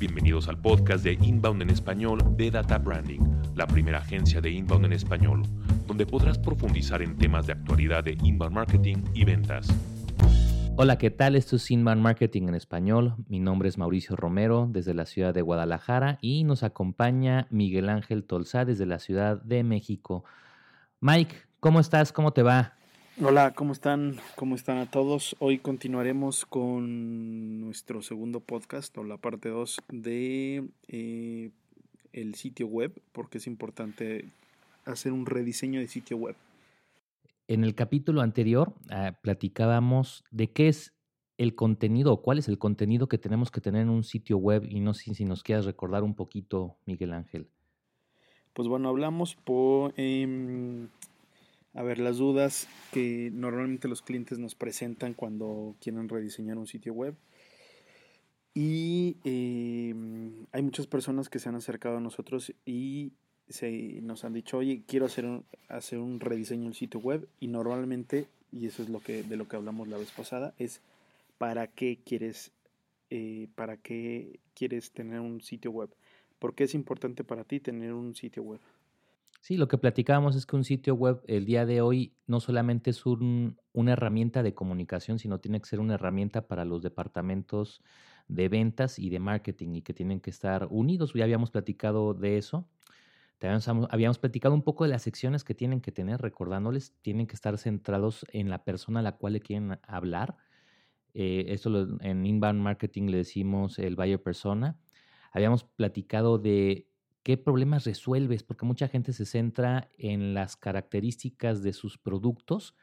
Bienvenidos al podcast de Inbound en español de Data Branding, la primera agencia de Inbound en español, donde podrás profundizar en temas de actualidad de Inbound Marketing y ventas. Hola, ¿qué tal? Esto es Inbound Marketing en español. Mi nombre es Mauricio Romero desde la ciudad de Guadalajara y nos acompaña Miguel Ángel Tolzá desde la ciudad de México. Mike, ¿cómo estás? ¿Cómo te va? Hola, ¿cómo están? ¿Cómo están a todos? Hoy continuaremos con nuestro segundo podcast o la parte 2 de eh, el sitio web, porque es importante hacer un rediseño de sitio web. En el capítulo anterior ah, platicábamos de qué es el contenido o cuál es el contenido que tenemos que tener en un sitio web y no sé si nos quieras recordar un poquito, Miguel Ángel. Pues bueno, hablamos por... Em, a ver, las dudas que normalmente los clientes nos presentan cuando quieren rediseñar un sitio web. Y em, hay muchas personas que se han acercado a nosotros y se, nos han dicho, oye, quiero hacer un, hacer un rediseño del sitio web. Y normalmente, y eso es lo que, de lo que hablamos la vez pasada, es para qué quieres, eh, para qué quieres tener un sitio web. ¿Por qué es importante para ti tener un sitio web? Sí, lo que platicábamos es que un sitio web el día de hoy no solamente es una herramienta de comunicación, sino tiene que ser una herramienta para los departamentos de ventas y de marketing y que tienen que estar unidos. Ya habíamos platicado de eso. También habíamos platicado un poco de las secciones que tienen que tener, recordándoles, tienen que estar centrados en la persona a la cual le quieren hablar. Eh, esto en inbound marketing le decimos el buyer persona. Habíamos platicado de qué problemas resuelves, porque mucha gente se centra en las características de sus productos,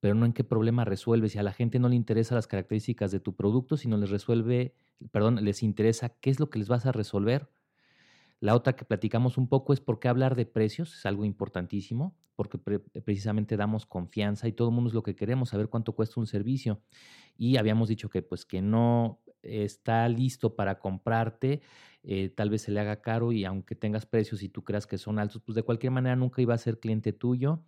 pero no en qué problema resuelves. Y a la gente no le interesa las características de tu producto, sino les resuelve, perdón, les interesa qué es lo que les vas a resolver. La otra que platicamos un poco es por qué hablar de precios, es algo importantísimo, porque precisamente damos confianza y todo el mundo es lo que queremos, saber cuánto cuesta un servicio. Y habíamos dicho que pues que no está listo para comprarte, eh, tal vez se le haga caro y aunque tengas precios y tú creas que son altos, pues de cualquier manera nunca iba a ser cliente tuyo.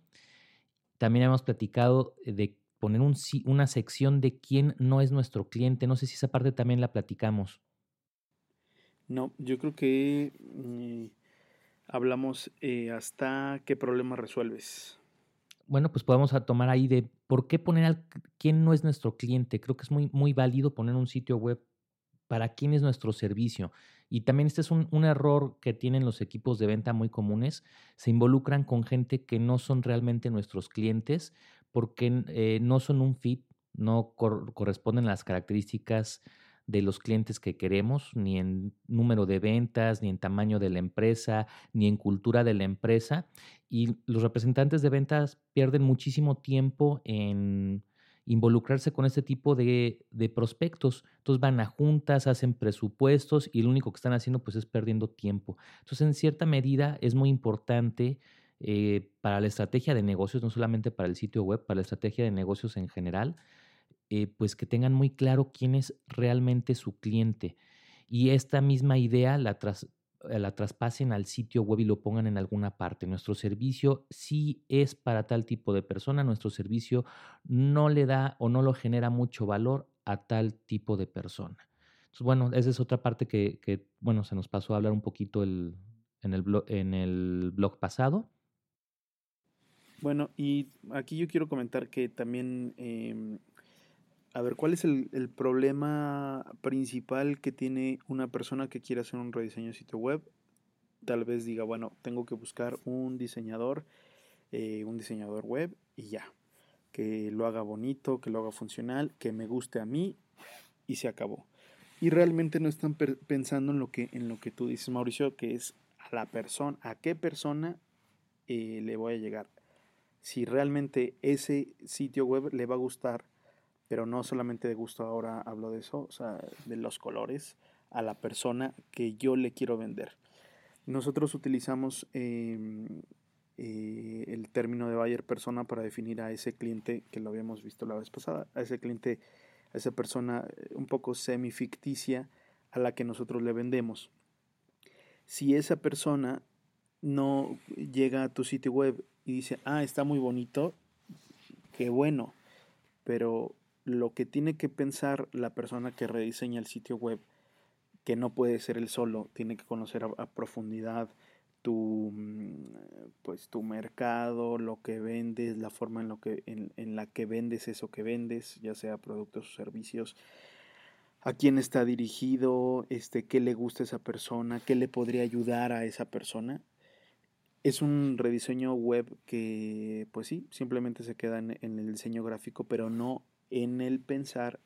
También hemos platicado de poner un, una sección de quién no es nuestro cliente. No sé si esa parte también la platicamos. No, yo creo que mm, hablamos eh, hasta qué problema resuelves. Bueno, pues podemos tomar ahí de por qué poner al quién no es nuestro cliente. Creo que es muy, muy válido poner un sitio web para quién es nuestro servicio. Y también este es un, error que tienen los equipos de venta muy comunes. Se involucran con gente que no son realmente nuestros clientes porque eh, no son un fit, no corresponden a las características de los clientes que queremos, ni en número de ventas, ni en tamaño de la empresa, ni en cultura de la empresa. Y los representantes de ventas pierden muchísimo tiempo en involucrarse con este tipo de, prospectos. Entonces van a juntas, hacen presupuestos y lo único que están haciendo pues es perdiendo tiempo. Entonces en cierta medida es muy importante eh, para la estrategia de negocios, no solamente para el sitio web, para la estrategia de negocios en general, eh, pues que tengan muy claro quién es realmente su cliente. Y esta misma idea la, tras, la traspasen al sitio web y lo pongan en alguna parte. Nuestro servicio sí es para tal tipo de persona, nuestro servicio no le da o no lo genera mucho valor a tal tipo de persona. Entonces, bueno, esa es otra parte que, bueno, se nos pasó a hablar un poquito el, en, el blog, en el blog pasado. Bueno, y aquí yo quiero comentar que también em, a ver, ¿cuál es el, problema principal que tiene una persona que quiere hacer un rediseño de sitio web? Tal vez diga, bueno, tengo que buscar un diseñador, eh, un diseñador web y ya. Que lo haga bonito, que lo haga funcional, que me guste a mí y se acabó. Y realmente no están pensando en lo que, en lo que tú dices, Mauricio, que es a la persona, a qué persona eh, le voy a llegar. Si realmente ese sitio web le va a gustar pero no solamente de gusto ahora hablo de eso, o sea, de los colores a la persona que yo le quiero vender. Nosotros utilizamos em, eh, el término de buyer persona para definir a ese cliente que lo habíamos visto la vez pasada, a ese cliente, a esa persona eh, un poco semi-ficticia a la que nosotros le vendemos. Si esa persona no llega a tu sitio web y dice, ah, está muy bonito, qué bueno, pero lo que tiene que pensar la persona que rediseña el sitio web que no puede ser él solo, tiene que conocer a, profundidad tu, mm, pues, tu mercado, lo que vendes, la forma en, lo que, en, en la que vendes eso que vendes, ya sea productos o servicios, a quién está dirigido, este, qué le gusta a esa persona, qué le podría ayudar a esa persona. Es un rediseño web que, pues sí, simplemente se queda en, el diseño gráfico, pero no en el pensar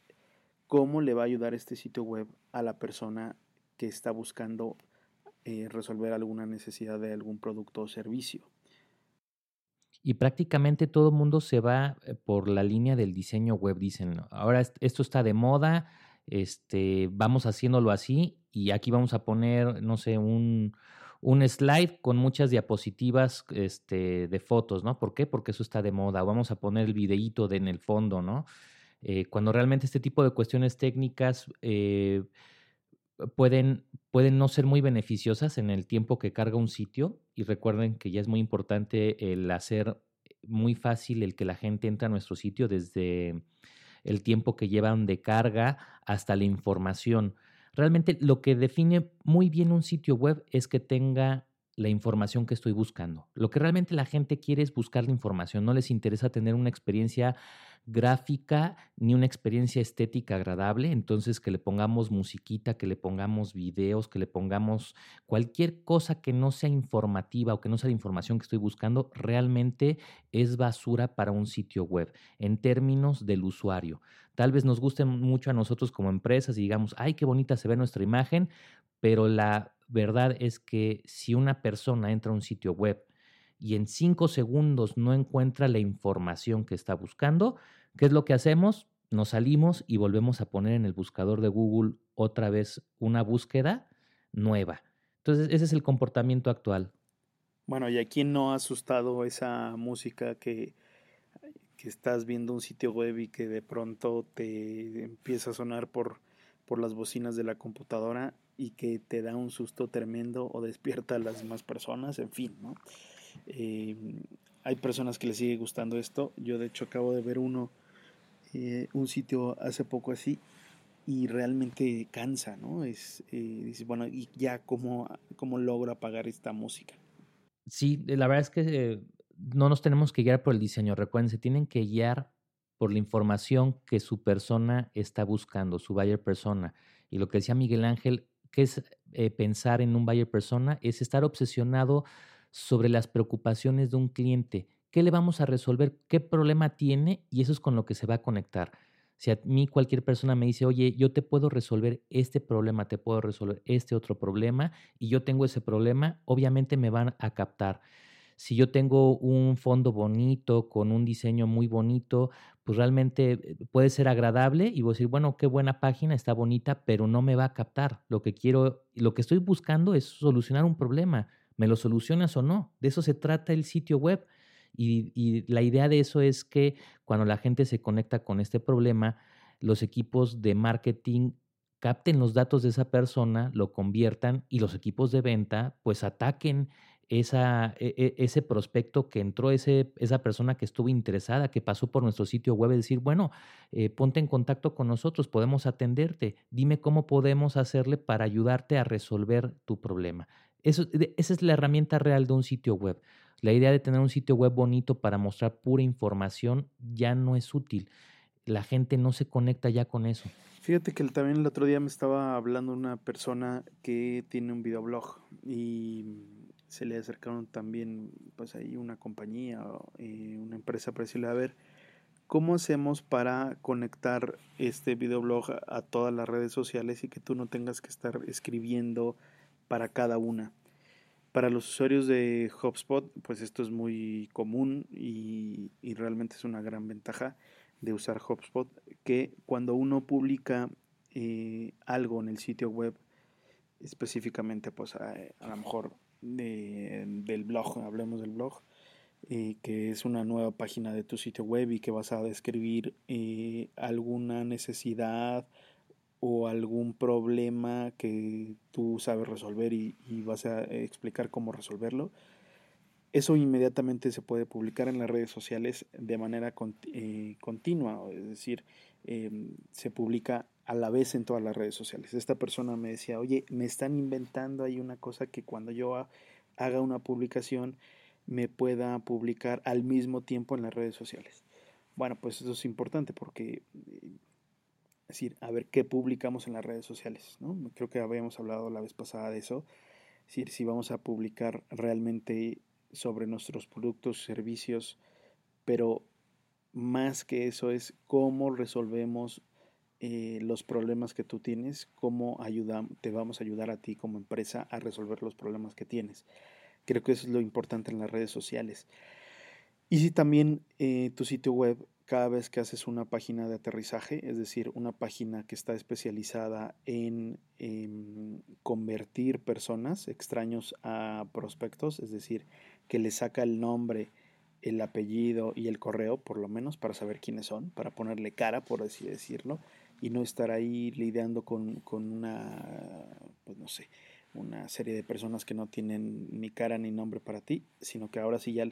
cómo le va a ayudar este sitio web a la persona que está buscando eh, resolver alguna necesidad de algún producto o servicio. Y prácticamente todo el mundo se va eh, por la línea del diseño web. Dicen, ahora esto está de moda, este, vamos haciéndolo así y aquí vamos a poner, no sé, un, un slide con muchas diapositivas este, de fotos, ¿no? ¿Por qué? Porque eso está de moda. Vamos a poner el videíto de en el fondo, ¿no? Eh, cuando realmente este tipo de cuestiones técnicas eh, pueden, pueden no ser muy beneficiosas en el tiempo que carga un sitio. Y recuerden que ya es muy importante el hacer muy fácil el que la gente entre a nuestro sitio desde el tiempo que llevan de carga hasta la información. Realmente lo que define muy bien un sitio web es que tenga la información que estoy buscando. Lo que realmente la gente quiere es buscar la información, no les interesa tener una experiencia gráfica ni una experiencia estética agradable, entonces que le pongamos musiquita, que le pongamos videos, que le pongamos cualquier cosa que no sea informativa o que no sea la información que estoy buscando, realmente es basura para un sitio web en términos del usuario. Tal vez nos guste mucho a nosotros como empresas y digamos, ay, qué bonita se ve nuestra imagen, pero la verdad es que si una persona entra a un sitio web y en cinco segundos no encuentra la información que está buscando, ¿qué es lo que hacemos? Nos salimos y volvemos a poner en el buscador de Google otra vez una búsqueda nueva. Entonces, ese es el comportamiento actual. Bueno, ¿y a quién no ha asustado esa música que, que estás viendo un sitio web y que de pronto te empieza a sonar por, por las bocinas de la computadora y que te da un susto tremendo o despierta a las demás personas? En fin, ¿no? Eh, hay personas que les sigue gustando esto. Yo de hecho acabo de ver uno, eh, un sitio hace poco así y realmente cansa, ¿no? Es, eh, bueno, ¿y ya cómo, cómo logro apagar esta música? Sí, la verdad es que no nos tenemos que guiar por el diseño. Recuerden, se tienen que guiar por la información que su persona está buscando, su buyer persona. Y lo que decía Miguel Ángel, que es pensar en un buyer persona, es estar obsesionado sobre las preocupaciones de un cliente. ¿Qué le vamos a resolver? ¿Qué problema tiene? Y eso es con lo que se va a conectar. Si a mí cualquier persona me dice, oye, yo te puedo resolver este problema, te puedo resolver este otro problema, y yo tengo ese problema, obviamente me van a captar. Si yo tengo un fondo bonito, con un diseño muy bonito, pues realmente eh, puede ser agradable y voy a decir, bueno, qué buena página, está bonita, pero no me va a captar. Lo que quiero, lo que estoy buscando es solucionar un problema. ¿Me lo solucionas o no? De eso se trata el sitio web. Y, la idea de eso es que cuando la gente se conecta con este problema, los equipos de marketing capten los datos de esa persona, lo conviertan y los equipos de venta pues ataquen esa, e, e, ese prospecto que entró, ese, esa persona que estuvo interesada, que pasó por nuestro sitio web, decir, bueno, eh, ponte en contacto con nosotros, podemos atenderte, dime cómo podemos hacerle para ayudarte a resolver tu problema. Eso, esa es la herramienta real de un sitio web. La idea de tener un sitio web bonito para mostrar pura información ya no es útil. La gente no se conecta ya con eso. Fíjate que también el otro día me estaba hablando una persona que tiene un videoblog y se le acercaron también pues ahí una compañía, eh, una empresa para decirle, a ver, ¿cómo hacemos para conectar este videoblog a todas las redes sociales y que tú no tengas que estar escribiendo para cada una. Para los usuarios de HubSpot, pues esto es muy común y, realmente es una gran ventaja de usar HubSpot, que cuando uno publica eh, algo en el sitio web, específicamente pues a, lo mejor del blog, hablemos del blog, eh, que es una nueva página de tu sitio web y que vas a describir eh, alguna necesidad o algún problema que tú sabes resolver y, vas a explicar cómo resolverlo, eso inmediatamente se puede publicar en las redes sociales de manera eh, continua, es decir, em, se publica a la vez en todas las redes sociales. Esta persona me decía, oye, me están inventando ahí una cosa que cuando yo haga una publicación me pueda publicar al mismo tiempo en las redes sociales. Bueno, pues eso es importante porque, eh, es decir, a ver qué publicamos en las redes sociales, ¿no? Creo que habíamos hablado la vez pasada de eso. Es decir, si vamos a publicar realmente sobre nuestros productos, servicios, pero más que eso es cómo resolvemos eh, los problemas que tú tienes, cómo te vamos a ayudar a ti como empresa a resolver los problemas que tienes. Creo que eso es lo importante en las redes sociales. Y si también eh, tu sitio web, cada vez que haces una página de aterrizaje, es decir, una página que está especializada en convertir personas extraños a prospectos, es decir, que le saca el nombre, el apellido y el correo, por lo menos, para saber quiénes son, para ponerle cara, por así decirlo, y no estar ahí lidiando con, con una, pues no sé, una serie de personas que no tienen ni cara ni nombre para ti, sino que ahora sí ya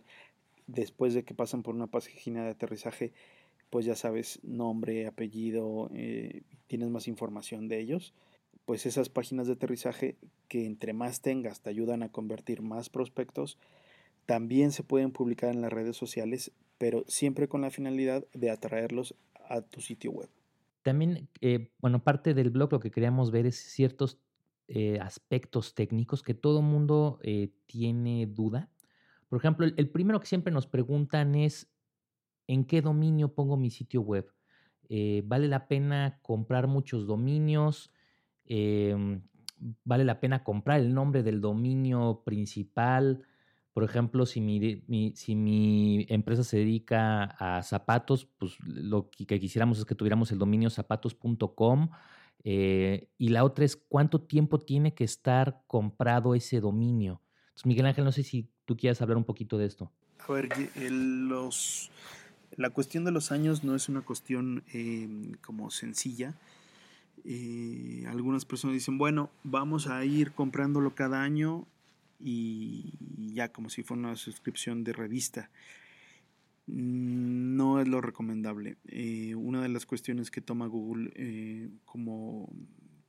después de que pasan por una página de aterrizaje, pues ya sabes nombre, apellido, eh, tienes más información de ellos, pues esas páginas de aterrizaje que entre más tengas te ayudan a convertir más prospectos, también se pueden publicar en las redes sociales, pero siempre con la finalidad de atraerlos a tu sitio web. También, eh, bueno, parte del blog lo que queríamos ver es ciertos eh, aspectos técnicos que todo mundo eh, tiene duda. Por ejemplo, el, primero que siempre nos preguntan es, ¿en qué dominio pongo mi sitio web? ¿Vale la pena comprar muchos dominios? Em, ¿Vale la pena comprar el nombre del dominio principal? Por ejemplo, si mi, empresa se dedica a zapatos, pues lo que quisiéramos es que tuviéramos el dominio zapatos.com. Eh, y la otra es cuánto tiempo tiene que estar comprado ese dominio. Entonces, Miguel Ángel, no sé si tú quieras hablar un poquito de esto. A ver, la cuestión de los años no es una cuestión em, como sencilla. Eh, algunas personas dicen, bueno, vamos a ir comprándolo cada año y ya como si fuera una suscripción de revista. No es lo recomendable. Eh, una de las cuestiones que toma Google eh, como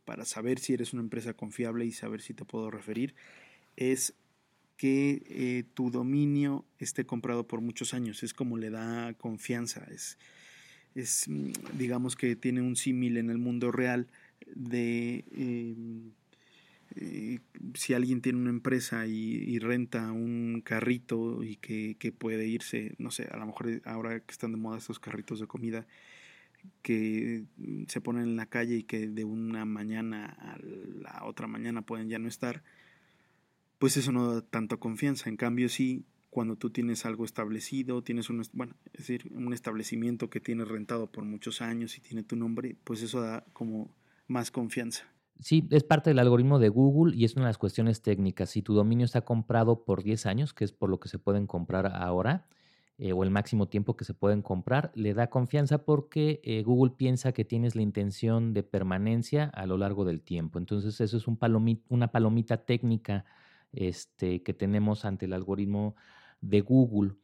para saber si eres una empresa confiable y saber si te puedo referir es que eh, tu dominio esté comprado por muchos años. Es como le da confianza. Es, es digamos que tiene un símil en el mundo real de em, eh, si alguien tiene una empresa y, renta un carrito y que, puede irse, no sé, a lo mejor ahora que están de moda estos carritos de comida que se ponen en la calle y que de una mañana a la otra mañana pueden ya no estar, pues eso no da tanto confianza. En cambio, sí, cuando tú tienes algo establecido, tienes un, bueno, es decir, un establecimiento que tienes rentado por muchos años y tiene tu nombre, pues eso da como más confianza. Sí, es parte del algoritmo de Google y es una de las cuestiones técnicas. Si tu dominio está comprado por 10 años, que es por lo que se pueden comprar ahora, eh, o el máximo tiempo que se pueden comprar, le da confianza porque eh, Google piensa que tienes la intención de permanencia a lo largo del tiempo. Entonces, eso es un una palomita técnica este, que tenemos ante el algoritmo de Google.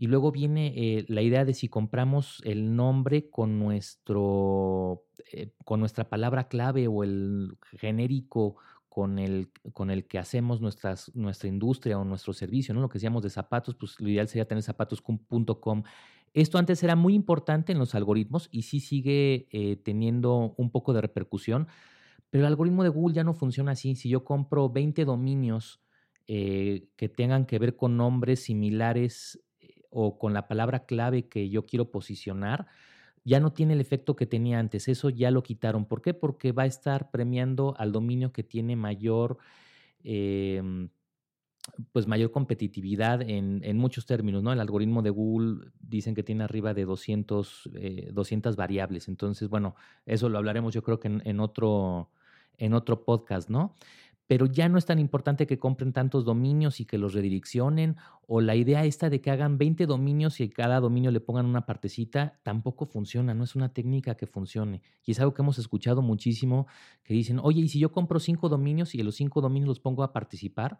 Y luego viene eh, la idea de si compramos el nombre con, nuestro, eh, con nuestra palabra clave o el genérico con el, con el que hacemos nuestra industria o nuestro servicio, ¿no? Lo que decíamos de zapatos, pues lo ideal sería tener zapatos.com. Esto antes era muy importante en los algoritmos y sí sigue eh, teniendo un poco de repercusión, pero el algoritmo de Google ya no funciona así. Si yo compro 20 dominios que tengan que ver con nombres similares o con la palabra clave que yo quiero posicionar, ya no tiene el efecto que tenía antes. Eso ya lo quitaron. ¿Por qué? Porque va a estar premiando al dominio que tiene mayor, em, pues mayor competitividad en, muchos términos, ¿no? El algoritmo de Google dicen que tiene arriba de 200, 200 eh, variables. Entonces, bueno, eso lo hablaremos yo creo que en, otro, en otro podcast, ¿no? Pero ya no es tan importante que compren tantos dominios y que los redireccionen, o la idea esta de que hagan 20 dominios y cada dominio le pongan una partecita, tampoco funciona, no es una técnica que funcione. Y es algo que hemos escuchado muchísimo, que dicen, oye, ¿y si yo compro cinco dominios y los cinco dominios los pongo a participar?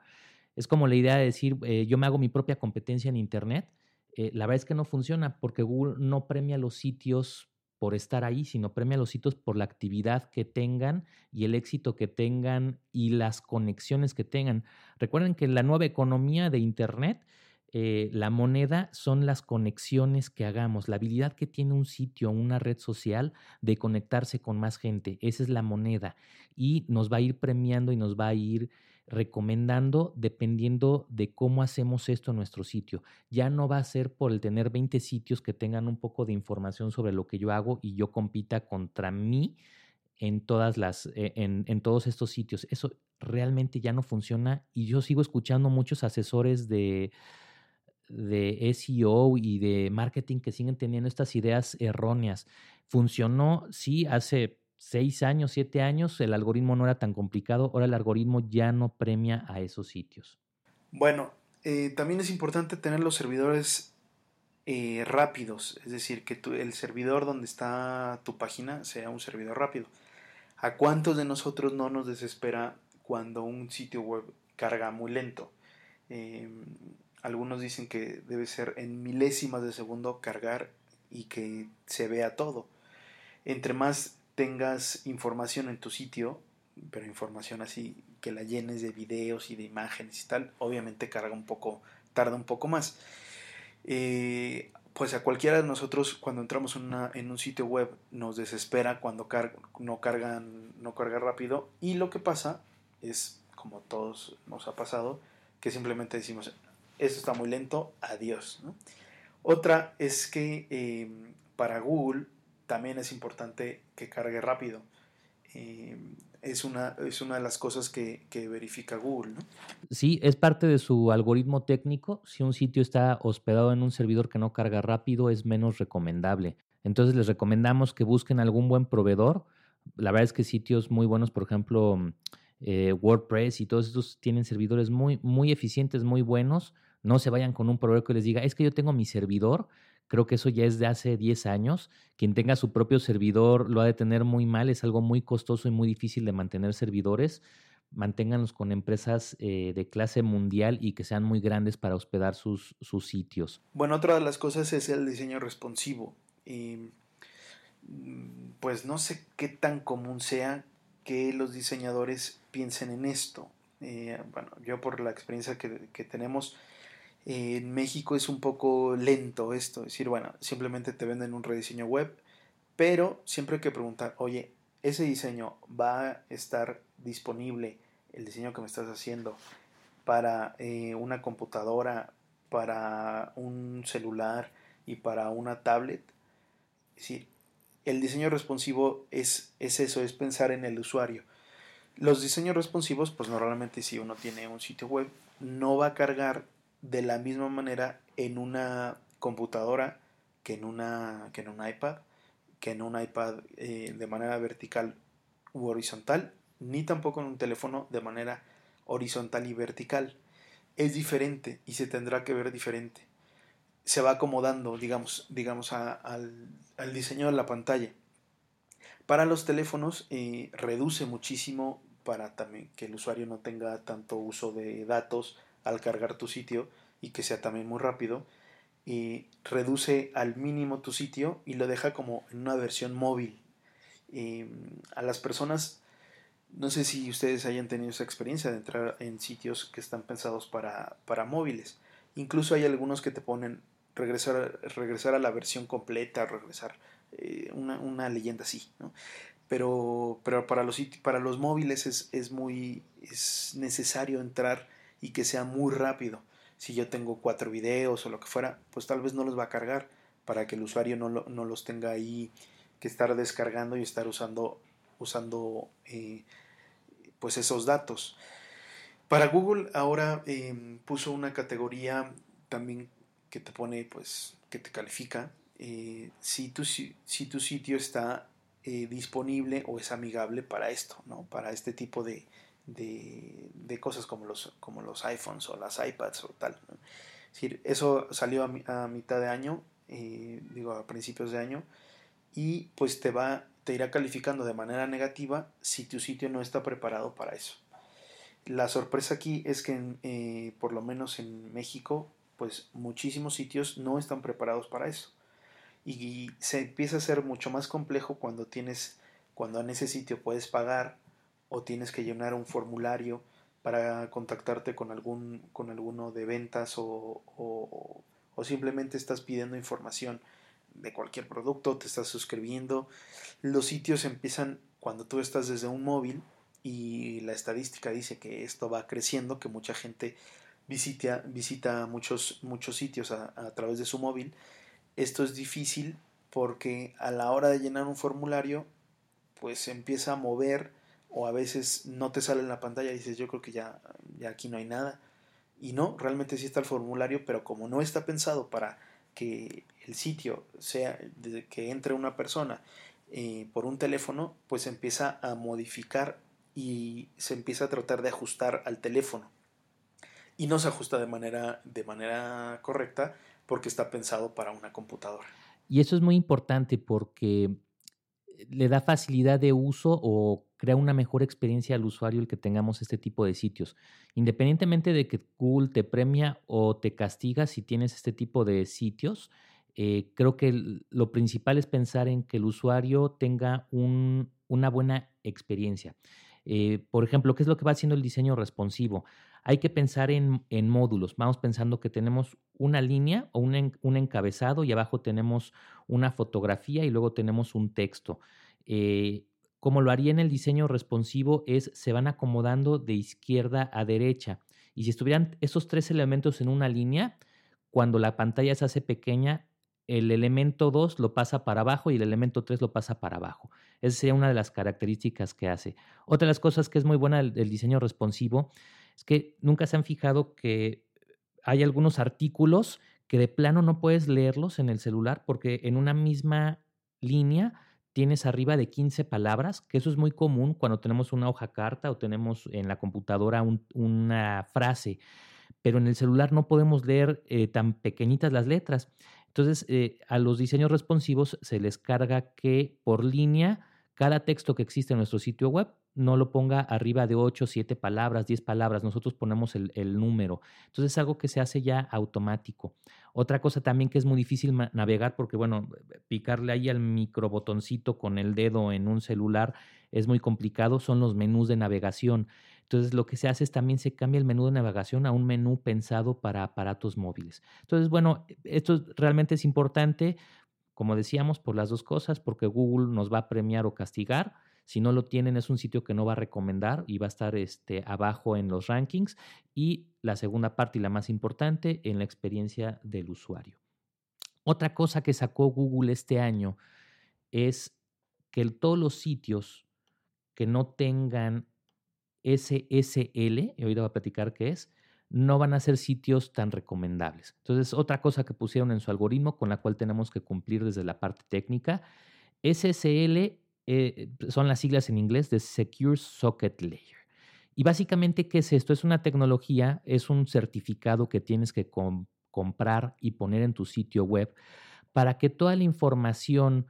Es como la idea de decir, eh, yo me hago mi propia competencia en Internet. Eh, la verdad es que no funciona porque Google no premia los sitios por estar ahí, sino premia los sitios por la actividad que tengan y el éxito que tengan y las conexiones que tengan. Recuerden que la nueva economía de Internet, eh, la moneda son las conexiones que hagamos, la habilidad que tiene un sitio, una red social de conectarse con más gente. Esa es la moneda y nos va a ir premiando y nos va a ir recomendando dependiendo de cómo hacemos esto en nuestro sitio. Ya no va a ser por el tener 20 sitios que tengan un poco de información sobre lo que yo hago y yo compita contra mí en todas las eh, en, en, todos estos sitios. Eso realmente ya no funciona y yo sigo escuchando muchos asesores de de SEO y de marketing que siguen teniendo estas ideas erróneas. Funcionó, sí, hace seis años, siete años, el algoritmo no era tan complicado, ahora el algoritmo ya no premia a esos sitios. Bueno, eh, también es importante tener los servidores eh, rápidos, es decir, que el servidor donde está tu página sea un servidor rápido. ¿A cuántos de nosotros no nos desespera cuando un sitio web carga muy lento? Em, algunos dicen que debe ser en milésimas de segundo cargar y que se vea todo. Entre más tengas información en tu sitio, pero información así que la llenes de videos y de imágenes y tal, obviamente carga un poco, tarda un poco más. Eh, pues a cualquiera de nosotros cuando entramos en, un sitio web nos desespera cuando no, cargan, no carga rápido y lo que pasa es, como todos nos ha pasado, que simplemente decimos, esto está muy lento, adiós. Otra es que eh, para Google también es importante que cargue rápido. Eh, es, una, es una de las cosas que, verifica Google. ¿no? Sí, es parte de su algoritmo técnico. Si un sitio está hospedado en un servidor que no carga rápido, es menos recomendable. Entonces les recomendamos que busquen algún buen proveedor. La verdad es que sitios muy buenos, por ejemplo, eh, WordPress y todos estos tienen servidores muy, muy eficientes, muy buenos. No se vayan con un proveedor que les diga, es que yo tengo mi servidor, Creo que eso ya es de hace 10 años. Quien tenga su propio servidor lo ha de tener muy mal, es algo muy costoso y muy difícil de mantener servidores. Manténganlos con empresas eh, de clase mundial y que sean muy grandes para hospedar sus, sus sitios. Bueno, otra de las cosas es el diseño responsivo. Y, mm, pues no sé qué tan común sea que los diseñadores piensen en esto. Eh, bueno, yo por la experiencia que, que tenemos, en México es un poco lento esto, es decir, bueno, simplemente te venden un rediseño web, pero siempre hay que preguntar, oye, ese diseño va a estar disponible, el diseño que me estás haciendo, para eh, una computadora, para un celular y para una tablet. Es decir, el diseño responsivo es, es eso, es pensar en el usuario. Los diseños responsivos, pues normalmente si uno tiene un sitio web, no va a cargar de la misma manera en una computadora que en, una, que en un iPad, que en un iPad eh, de manera vertical u horizontal, ni tampoco en un teléfono de manera horizontal y vertical. Es diferente y se tendrá que ver diferente. Se va acomodando, digamos, digamos al, diseño de la pantalla. Para los teléfonos eh, reduce muchísimo para también que el usuario no tenga tanto uso de datos al cargar tu sitio y que sea también muy rápido y reduce al mínimo tu sitio y lo deja como en una versión móvil. a las personas, no sé si ustedes hayan tenido esa experiencia de entrar en sitios que están pensados para, para móviles. Incluso hay algunos que te ponen regresar, regresar a la versión completa, regresar eh, una, una, leyenda así, ¿no? Pero, pero para, los, para los móviles es, es, muy es necesario entrar y que sea muy rápido. Si yo tengo cuatro videos o lo que fuera, pues tal vez no los va a cargar para que el usuario no, no los tenga ahí que estar descargando y estar usando, usando eh, pues esos datos. Para Google ahora em, puso una categoría también que te pone, pues, que te califica eh, si, tu, si, tu sitio está eh, disponible o es amigable para esto, ¿no? Para este tipo de, de, cosas como los, como los iPhones o las iPads o tal. eso salió a, mitad de año, eh, digo a principios de año, y pues te, va, te irá calificando de manera negativa si tu sitio no está preparado para eso. La sorpresa aquí es que eh, por lo menos en México, pues muchísimos sitios no están preparados para eso. y se empieza a ser mucho más complejo cuando tienes, cuando en ese sitio puedes pagar o tienes que llenar un formulario para contactarte con algún con alguno de ventas o, o, simplemente estás pidiendo información de cualquier producto, te estás suscribiendo. Los sitios empiezan cuando tú estás desde un móvil y la estadística dice que esto va creciendo, que mucha gente visita, visita muchos, muchos sitios a, a través de su móvil. Esto es difícil porque a la hora de llenar un formulario, pues se empieza a mover o a veces no te sale en la pantalla y dices yo creo que ya, ya aquí no hay nada. Y no, realmente sí está el formulario, pero como no está pensado para que el sitio sea que entre una persona eh, por un teléfono, pues empieza a modificar y se empieza a tratar de ajustar al teléfono. Y no se ajusta de manera, de manera correcta porque está pensado para una computadora. Y eso es muy importante porque le da facilidad de uso o crea una mejor experiencia al usuario el que tengamos este tipo de sitios. Independientemente de que Google te premia o te castiga si tienes este tipo de sitios, eh, creo que lo principal es pensar en que el usuario tenga una buena experiencia. Eh, por ejemplo, ¿qué es lo que va haciendo el diseño responsivo? Hay que pensar en, módulos. Vamos pensando que tenemos una línea o un, encabezado y abajo tenemos una fotografía y luego tenemos un texto. Eh, como lo haría en el diseño responsivo es se van acomodando de izquierda a derecha. Y si estuvieran esos tres elementos en una línea, cuando la pantalla se hace pequeña, el elemento 2 lo pasa para abajo y el elemento 3 lo pasa para abajo. Esa sería una de las características que hace. Otra de las cosas que es muy buena del, diseño responsivo es que nunca se han fijado que hay algunos artículos que de plano no puedes leerlos en el celular porque en una misma línea tienes arriba de 15 palabras, que eso es muy común cuando tenemos una hoja carta o tenemos en la computadora una frase, pero en el celular no podemos leer eh, tan pequeñitas las letras. Entonces, eh, a los diseños responsivos se les carga que por línea, cada texto que existe en nuestro sitio web no lo ponga arriba de 8, 7 palabras, 10 palabras, nosotros ponemos el, número. Entonces es algo que se hace ya automático. Otra cosa también que es muy difícil navegar porque, bueno, picarle ahí al microbotoncito con el dedo en un celular es muy complicado, son los menús de navegación. Entonces lo que se hace es también se cambia el menú de navegación a un menú pensado para aparatos móviles. Entonces, bueno, esto realmente es importante, como decíamos, por las dos cosas, porque Google nos va a premiar o castigar si no lo tienen, es un sitio que no va a recomendar y va a estar este, abajo en los rankings. Y la segunda parte y la más importante, en la experiencia del usuario. Otra cosa que sacó Google este año es que todos los sitios que no tengan SSL, y ahorita voy a platicar qué es, no van a ser sitios tan recomendables. Entonces, otra cosa que pusieron en su algoritmo con la cual tenemos que cumplir desde la parte técnica, SSL eh, son las siglas en inglés de Secure Socket Layer. Y básicamente, ¿qué es esto? Es una tecnología, es un certificado que tienes que comprar y poner en tu sitio web para que toda la información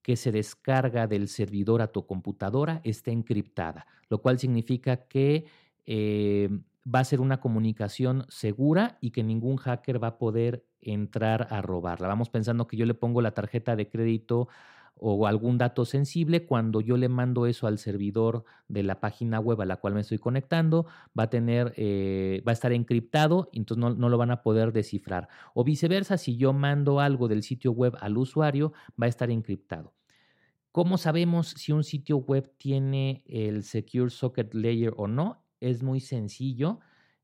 que se descarga del servidor a tu computadora esté encriptada, lo cual significa que eh, va a ser una comunicación segura y que ningún hacker va a poder entrar a robarla. Vamos pensando que yo le pongo la tarjeta de crédito o algún dato sensible, cuando yo le mando eso al servidor de la página web a la cual me estoy conectando, va a tener, eh, va a estar encriptado, entonces no, no, lo van a poder descifrar. O viceversa, si yo mando algo del sitio web al usuario, va a estar encriptado. ¿Cómo sabemos si un sitio web tiene el Secure Socket Layer o no? Es muy sencillo.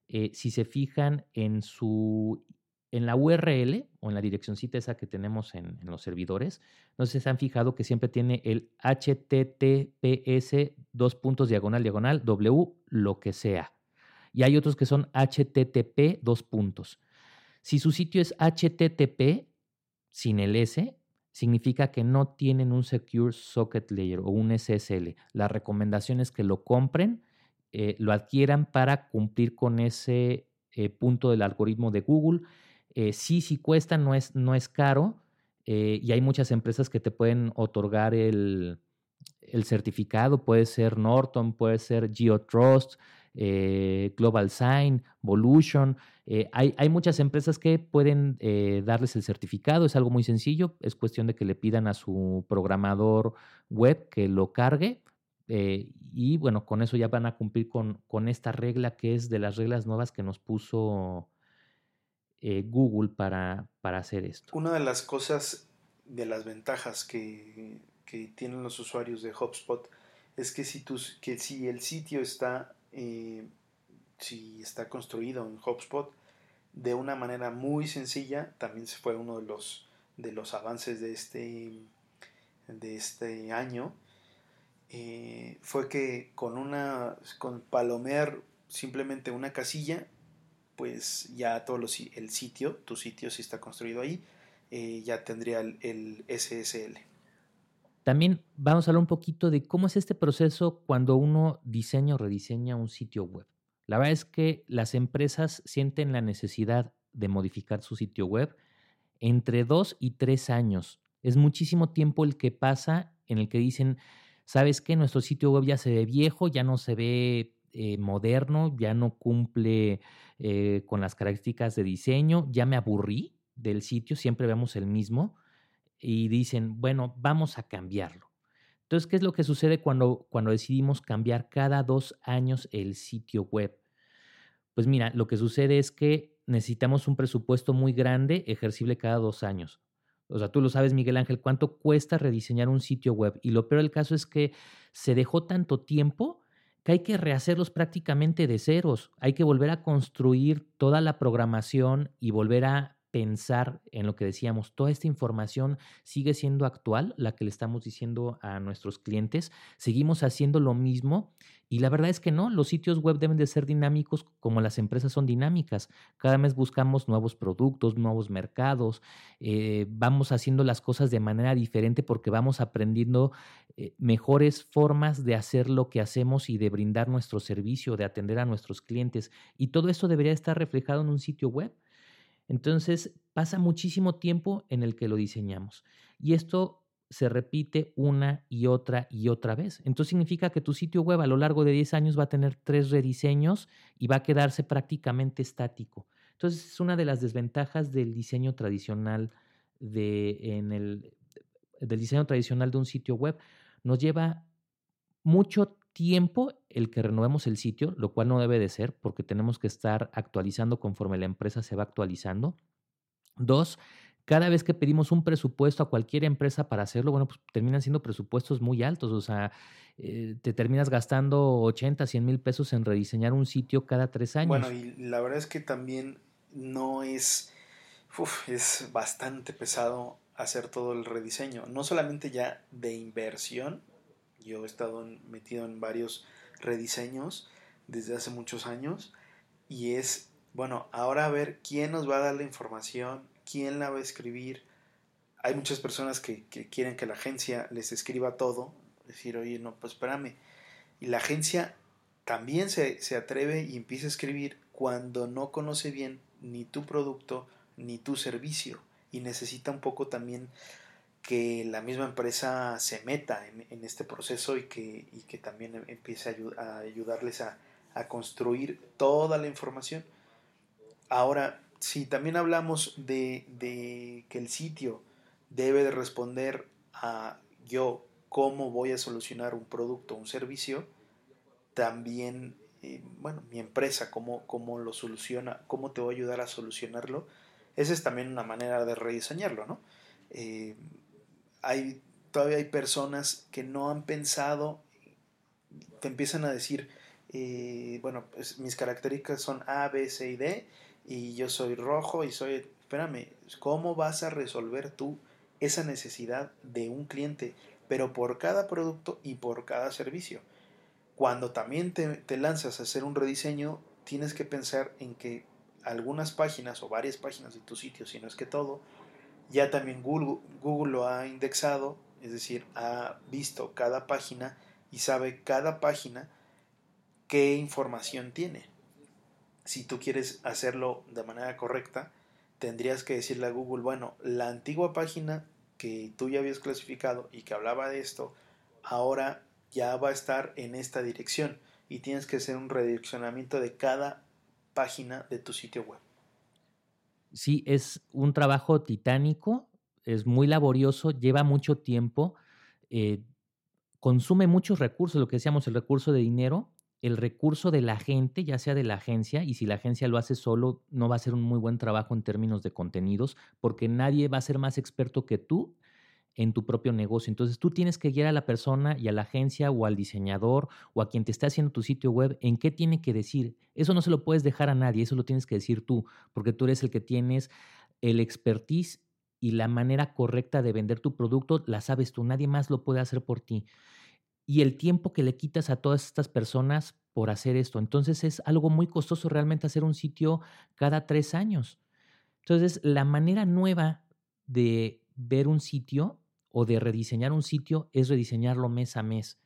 Eh, si se fijan en su en la URL o en la direccióncita esa que tenemos en, los servidores, no sé si se han fijado que siempre tiene el HTTPS dos puntos diagonal diagonal W lo que sea. Y hay otros que son HTTP dos puntos. Si su sitio es HTTP sin el S, significa que no tienen un Secure Socket Layer o un SSL. La recomendación es que lo compren, eh, lo adquieran para cumplir con ese eh, punto del algoritmo de Google eh, sí, sí cuesta, no es, no es caro eh, y hay muchas empresas que te pueden otorgar el, certificado, puede ser Norton, puede ser GeoTrust, eh, Global Sign, Volution. Hay, hay, muchas empresas que pueden darles el certificado, es algo muy sencillo, es cuestión de que le pidan a su programador web que lo cargue. y bueno, con eso ya van a cumplir con, con, esta regla que es de las reglas nuevas que nos puso Google para, para hacer esto. Una de las cosas, de las ventajas que, que tienen los usuarios de HubSpot es que si, que si el sitio está, eh, si está construido en HubSpot de una manera muy sencilla, también fue uno de los, de los avances de este, de este año, eh, fue que con una, con palomear simplemente una casilla, pues ya todo el sitio, tu sitio si está construido ahí, eh, ya tendría el SSL. También vamos a hablar un poquito de cómo es este proceso cuando uno diseña o rediseña un sitio web. La verdad es que las empresas sienten la necesidad de modificar su sitio web entre dos y tres años. Es muchísimo tiempo el que pasa en el que dicen, ¿sabes qué? Nuestro sitio web ya se ve viejo, ya no se ve eh, moderno, ya no cumple eh, con las características de diseño, ya me aburrí del sitio, siempre vemos el mismo y dicen, bueno, vamos a cambiarlo. Entonces, ¿qué es lo que sucede cuando, cuando decidimos cambiar cada dos años el sitio web? Pues mira, lo que sucede es que necesitamos un presupuesto muy grande, ejercible cada dos años. O sea, tú lo sabes, Miguel Ángel, cuánto cuesta rediseñar un sitio web. Y lo peor del caso es que se dejó tanto tiempo que hay que rehacerlos prácticamente de ceros. Hay que volver a construir toda la programación y volver a pensar en lo que decíamos, toda esta información sigue siendo actual, la que le estamos diciendo a nuestros clientes, seguimos haciendo lo mismo y la verdad es que no, los sitios web deben de ser dinámicos como las empresas son dinámicas. Cada mes buscamos nuevos productos, nuevos mercados, eh, vamos haciendo las cosas de manera diferente porque vamos aprendiendo eh, mejores formas de hacer lo que hacemos y de brindar nuestro servicio, de atender a nuestros clientes. Y todo esto debería estar reflejado en un sitio web. Entonces pasa muchísimo tiempo en el que lo diseñamos. Y esto se repite una y otra y otra vez. Entonces significa que tu sitio web a lo largo de 10 años va a tener tres rediseños y va a quedarse prácticamente estático. Entonces es una de las desventajas del diseño tradicional de, en el, del diseño tradicional de un sitio web. Nos lleva mucho tiempo el que renovemos el sitio, lo cual no debe de ser porque tenemos que estar actualizando conforme la empresa se va actualizando. Dos, cada vez que pedimos un presupuesto a cualquier empresa para hacerlo, bueno, pues terminan siendo presupuestos muy altos, o sea, eh, te terminas gastando 80, 100 mil pesos en rediseñar un sitio cada tres años. Bueno, y la verdad es que también no es, es bastante pesado hacer todo el rediseño, no solamente ya de inversión, yo he estado metido en varios rediseños desde hace muchos años y es, bueno, ahora a ver quién nos va a dar la información, quién la va a escribir. Hay muchas personas que, quieren que la agencia les escriba todo, decir, oye, no, pues espérame. Y la agencia también se, se atreve y empieza a escribir cuando no conoce bien ni tu producto ni tu servicio y necesita un poco también que la misma empresa se meta en, este proceso y que, que también em, empiece a, ayudarles a, construir toda la información. Ahora, si también hablamos de, que el sitio debe de responder a yo cómo voy a solucionar un producto o un servicio, también, eh, bueno, mi empresa, cómo, cómo lo soluciona, cómo te voy a ayudar a solucionarlo, esa es también una manera de rediseñarlo, ¿no? Eh, hay, todavía hay personas que no han pensado, te empiezan a decir, eh, bueno, pues mis características son A, B, C y D, y yo soy rojo y soy, espérame, ¿cómo vas a resolver tú esa necesidad de un cliente? Pero por cada producto y por cada servicio. Cuando también te, te lanzas a hacer un rediseño, tienes que pensar en que algunas páginas o varias páginas de tu sitio, si no es que todo, ya también Google, Google lo ha indexado, es decir, ha visto cada página y sabe cada página qué información tiene. Si tú quieres hacerlo de manera correcta, tendrías que decirle a Google, bueno, la antigua página que tú ya habías clasificado y que hablaba de esto, ahora ya va a estar en esta dirección. y tienes que hacer un redireccionamiento de cada página de tu sitio web. Sí, es un trabajo titánico, es muy laborioso, lleva mucho tiempo, eh, consume muchos recursos, lo que decíamos, el recurso de dinero, el recurso de la gente, ya sea de la agencia, y si la agencia lo hace solo, no va a ser un muy buen trabajo en términos de contenidos, porque nadie va a ser más experto que tú en tu propio negocio. Entonces tú tienes que guiar a la persona y a la agencia o al diseñador o a quien te está haciendo tu sitio web en qué tiene que decir. Eso no se lo puedes dejar a nadie, eso lo tienes que decir tú, porque tú eres el que tienes el expertise y la manera correcta de vender tu producto, la sabes tú, nadie más lo puede hacer por ti. Y el tiempo que le quitas a todas estas personas por hacer esto. Entonces es algo muy costoso realmente hacer un sitio cada tres años. Entonces, la manera nueva de ver un sitio o de rediseñar un sitio es rediseñarlo mes a mes.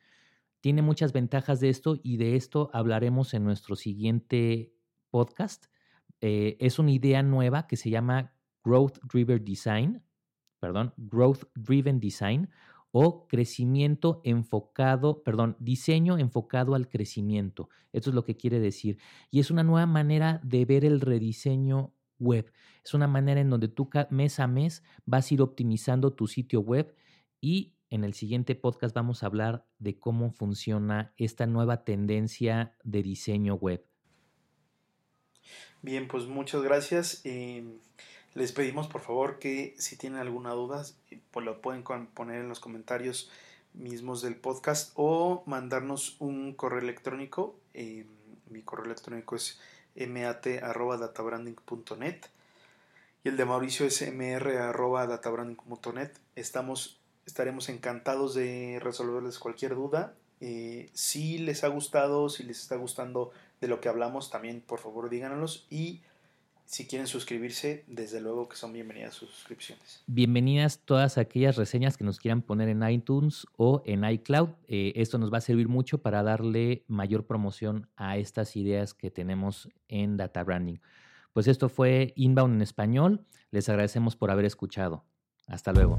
Tiene muchas ventajas de esto y de esto hablaremos en nuestro siguiente podcast. Eh, es una idea nueva que se llama Growth Driven Design, perdón, Growth Driven Design o crecimiento enfocado, perdón, diseño enfocado al crecimiento. Esto es lo que quiere decir. Y es una nueva manera de ver el rediseño web. Es una manera en donde tú mes a mes vas a ir optimizando tu sitio web y en el siguiente podcast vamos a hablar de cómo funciona esta nueva tendencia de diseño web. Bien, pues muchas gracias. Em, les pedimos por favor que si tienen alguna duda, pues lo pueden poner en los comentarios mismos del podcast o mandarnos un correo electrónico. Em, mi correo electrónico es mat.databranding.net y el de Mauricio es mr.databranding.net. Estaremos encantados de resolverles cualquier duda. Eh, si les ha gustado, si les está gustando de lo que hablamos, también por favor díganos y si quieren suscribirse, desde luego que son bienvenidas sus suscripciones. Bienvenidas todas aquellas reseñas que nos quieran poner en iTunes o en iCloud. Eh, esto nos va a servir mucho para darle mayor promoción a estas ideas que tenemos en Data Branding. Pues esto fue Inbound en español. Les agradecemos por haber escuchado. Hasta luego.